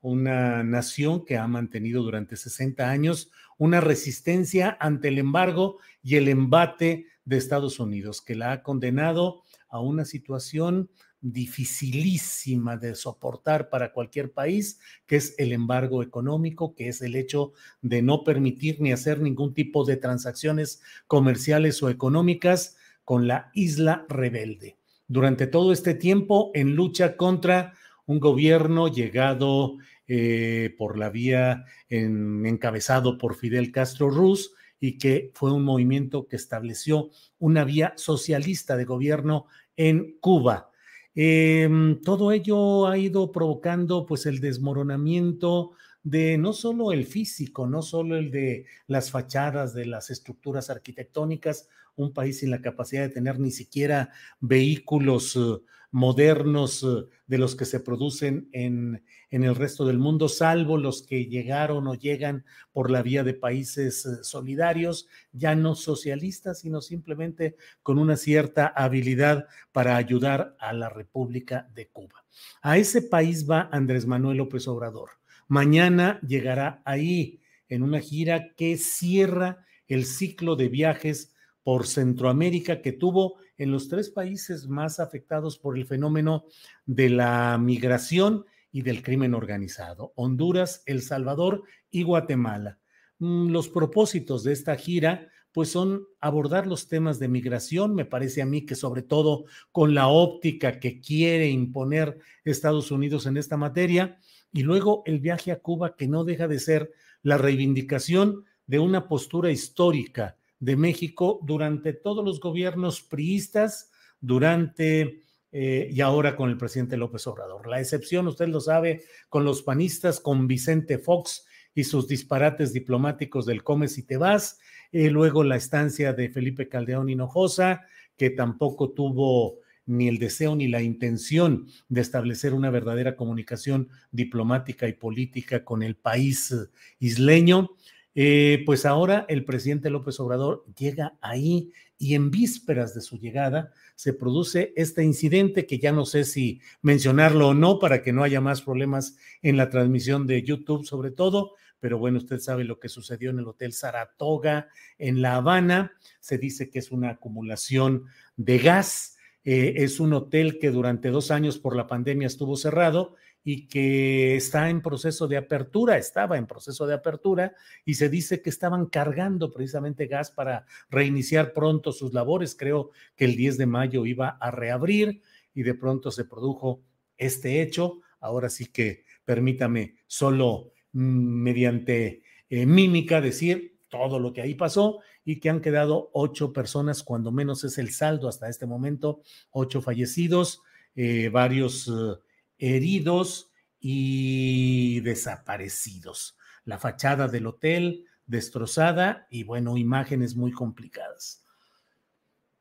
una nación que ha mantenido durante 60 años una resistencia ante el embargo y el embate de Estados Unidos, que la ha condenado a una situación dificilísima de soportar para cualquier país, que es el embargo económico, que es el hecho de no permitir ni hacer ningún tipo de transacciones comerciales o económicas con la isla rebelde. Durante todo este tiempo, en lucha contra un gobierno llegado eh, por la vía en, encabezado por Fidel Castro Ruz, y que fue un movimiento que estableció una vía socialista de gobierno en Cuba. Em, todo ello ha ido provocando pues el desmoronamiento de no solo el físico, no solo el de las fachadas, de las estructuras arquitectónicas, un país sin la capacidad de tener ni siquiera vehículos eh, modernos eh, de los que se producen en, en, el resto del mundo, salvo los que llegaron o llegan por la vía de países eh, solidarios, ya no socialistas, sino simplemente con una cierta habilidad para ayudar a la República de Cuba. A ese país va Andrés Manuel López Obrador. Mañana llegará ahí en una gira que cierra el ciclo de viajes por Centroamérica que tuvo en los tres países más afectados por el fenómeno de la migración y del crimen organizado, Honduras, El Salvador y Guatemala. Mm, los propósitos de esta gira pues son abordar los temas de migración, me parece a mí que sobre todo con la óptica que quiere imponer Estados Unidos en esta materia, y luego el viaje a Cuba que no deja de ser la reivindicación de una postura histórica de México durante todos los gobiernos priistas, durante eh, y ahora con el presidente López Obrador. La excepción, usted lo sabe, con los panistas, con Vicente Fox y sus disparates diplomáticos del Comes y te vas, eh, luego la estancia de Felipe Caldeón Hinojosa, que tampoco tuvo ni el deseo ni la intención de establecer una verdadera comunicación diplomática y política con el país isleño. Eh, pues ahora el presidente López Obrador llega ahí y en vísperas de su llegada se produce este incidente que ya no sé si mencionarlo o no para que no haya más problemas en la transmisión de YouTube sobre todo, pero bueno, usted sabe lo que sucedió en el Hotel Saratoga en La Habana, se dice que es una acumulación de gas, eh, es un hotel que durante dos años por la pandemia estuvo cerrado y que está en proceso de apertura, estaba en proceso de apertura y se dice que estaban cargando precisamente gas para reiniciar pronto sus labores. Creo que el 10 de mayo iba a reabrir y de pronto se produjo este hecho. Ahora sí que permítame solo mm, mediante eh, mímica decir todo lo que ahí pasó y que han quedado ocho personas, cuando menos es el saldo hasta este momento, ocho fallecidos, eh, varios... Eh, heridos y desaparecidos. La fachada del hotel destrozada y bueno, imágenes muy complicadas.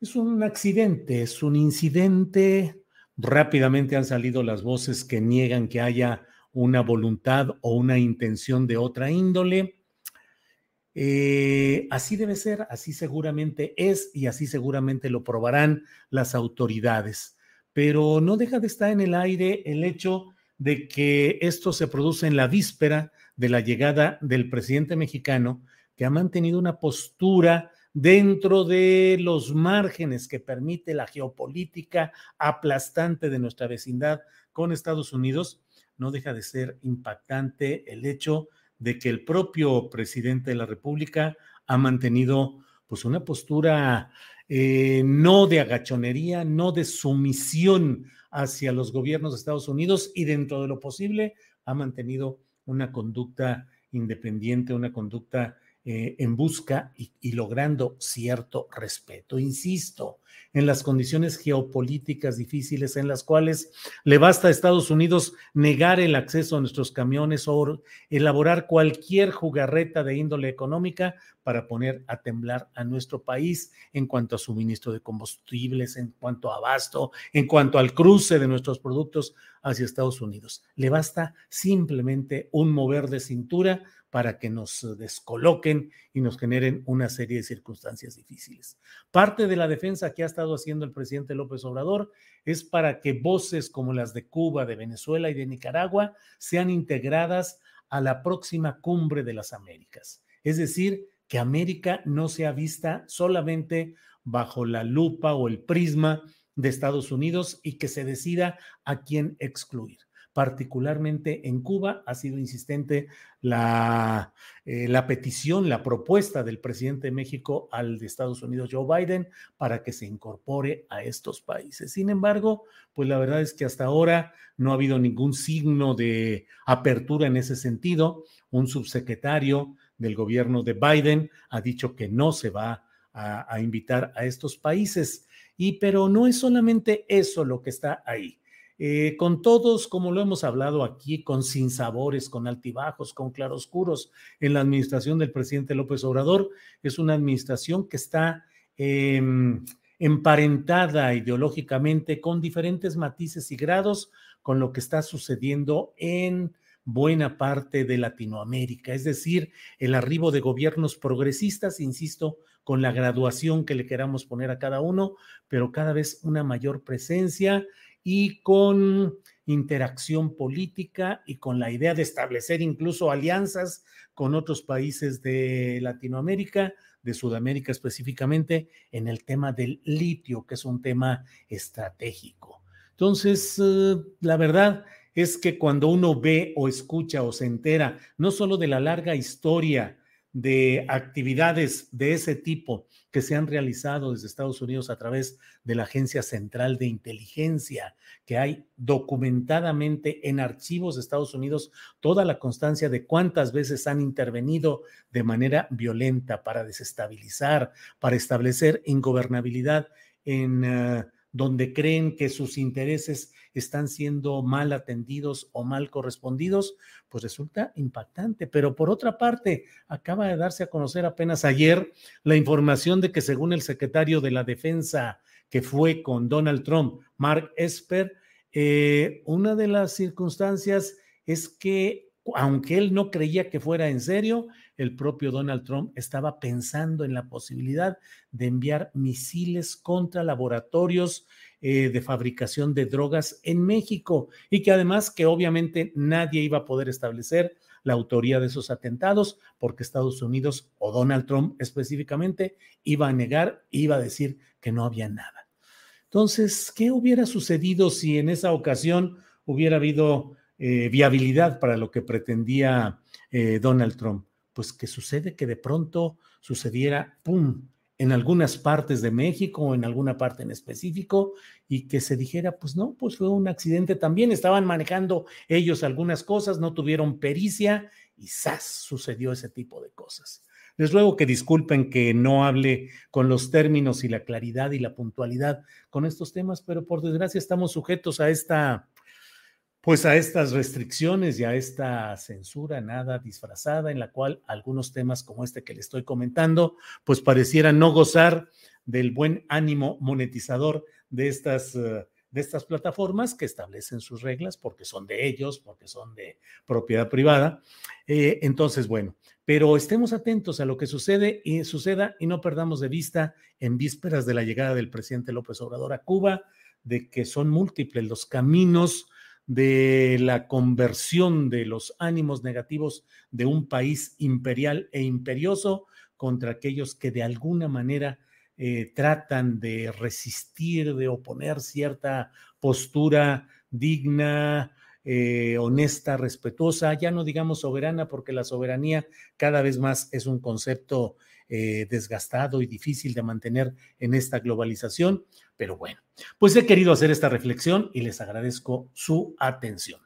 Es un accidente, es un incidente. Rápidamente han salido las voces que niegan que haya una voluntad o una intención de otra índole. Eh, así debe ser, así seguramente es y así seguramente lo probarán las autoridades pero no deja de estar en el aire el hecho de que esto se produce en la víspera de la llegada del presidente mexicano, que ha mantenido una postura dentro de los márgenes que permite la geopolítica aplastante de nuestra vecindad con Estados Unidos, no deja de ser impactante el hecho de que el propio presidente de la República ha mantenido pues una postura eh, no de agachonería, no de sumisión hacia los gobiernos de Estados Unidos y dentro de lo posible ha mantenido una conducta independiente, una conducta eh, en busca y, y, logrando cierto respeto. Insisto, en las condiciones geopolíticas difíciles en las cuales le basta a Estados Unidos negar el acceso a nuestros camiones o elaborar cualquier jugarreta de índole económica para poner a temblar a nuestro país en cuanto a suministro de combustibles, en cuanto a abasto, en cuanto al cruce de nuestros productos hacia Estados Unidos. Le basta simplemente un mover de cintura para que nos descoloquen y nos generen una serie de circunstancias difíciles. Parte de la defensa que ha estado haciendo el presidente López Obrador es para que voces como las de Cuba, de Venezuela y de Nicaragua sean integradas a la próxima cumbre de las Américas. Es decir, que América no sea vista solamente bajo la lupa o el prisma de Estados Unidos y que se decida a quién excluir particularmente en Cuba. Ha sido insistente la, eh, la, petición, la propuesta del presidente de México al de Estados Unidos, Joe Biden, para que se incorpore a estos países. Sin embargo, pues la verdad es que hasta ahora no ha habido ningún signo de apertura en ese sentido. Un subsecretario del gobierno de Biden ha dicho que no se va a, a invitar a estos países. Y pero no es solamente eso lo que está ahí. Eh, con todos, como lo hemos hablado aquí, con sinsabores, con altibajos, con claroscuros en la administración del presidente López Obrador. Es una administración que está em, emparentada ideológicamente con diferentes matices y grados con lo que está sucediendo en buena parte de Latinoamérica, es decir, el arribo de gobiernos progresistas, insisto, con la graduación que le queramos poner a cada uno, pero cada vez una mayor presencia y con interacción política y con la idea de establecer incluso alianzas con otros países de Latinoamérica, de Sudamérica específicamente, en el tema del litio, que es un tema estratégico. Entonces, eh, la verdad es que cuando uno ve o escucha o se entera no solo de la larga historia de actividades de ese tipo que se han realizado desde Estados Unidos a través de la Agencia Central de Inteligencia, que hay documentadamente en archivos de Estados Unidos toda la constancia de cuántas veces han intervenido de manera violenta para desestabilizar, para establecer ingobernabilidad en... Uh, donde creen que sus intereses están siendo mal atendidos o mal correspondidos, pues resulta impactante. Pero por otra parte, acaba de darse a conocer apenas ayer la información de que según el secretario de la Defensa que fue con Donald Trump, Mark Esper, eh, una de las circunstancias es que aunque él no creía que fuera en serio, el propio Donald Trump estaba pensando en la posibilidad de enviar misiles contra laboratorios eh, de fabricación de drogas en México y que además que obviamente nadie iba a poder establecer la autoría de esos atentados porque Estados Unidos o Donald Trump específicamente iba a negar, iba a decir que no había nada. Entonces, ¿qué hubiera sucedido si en esa ocasión hubiera habido eh, viabilidad para lo que pretendía eh, Donald Trump? Pues que sucede que de pronto sucediera, ¡pum!, en algunas partes de México o en alguna parte en específico y que se dijera, pues no, pues fue un accidente también, estaban manejando ellos algunas cosas, no tuvieron pericia y ¡zas! sucedió ese tipo de cosas. Les ruego que disculpen que no hable con los términos y la claridad y la puntualidad con estos temas, pero por desgracia estamos sujetos a esta pues a estas restricciones y a esta censura nada disfrazada en la cual algunos temas como este que le estoy comentando, pues parecieran no gozar del buen ánimo monetizador de estas, eh, de estas plataformas que establecen sus reglas porque son de ellos, porque son de propiedad privada. Eh, entonces, bueno, pero estemos atentos a lo que sucede y suceda y no perdamos de vista en vísperas de la llegada del presidente López Obrador a Cuba, de que son múltiples los caminos de la conversión de los ánimos negativos de un país imperial e imperioso contra aquellos que de alguna manera eh, tratan de resistir, de oponer cierta postura digna, eh, honesta, respetuosa, ya no digamos soberana, porque la soberanía cada vez más es un concepto eh, desgastado y difícil de mantener en esta globalización. Pero bueno, pues he querido hacer esta reflexión y les agradezco su atención.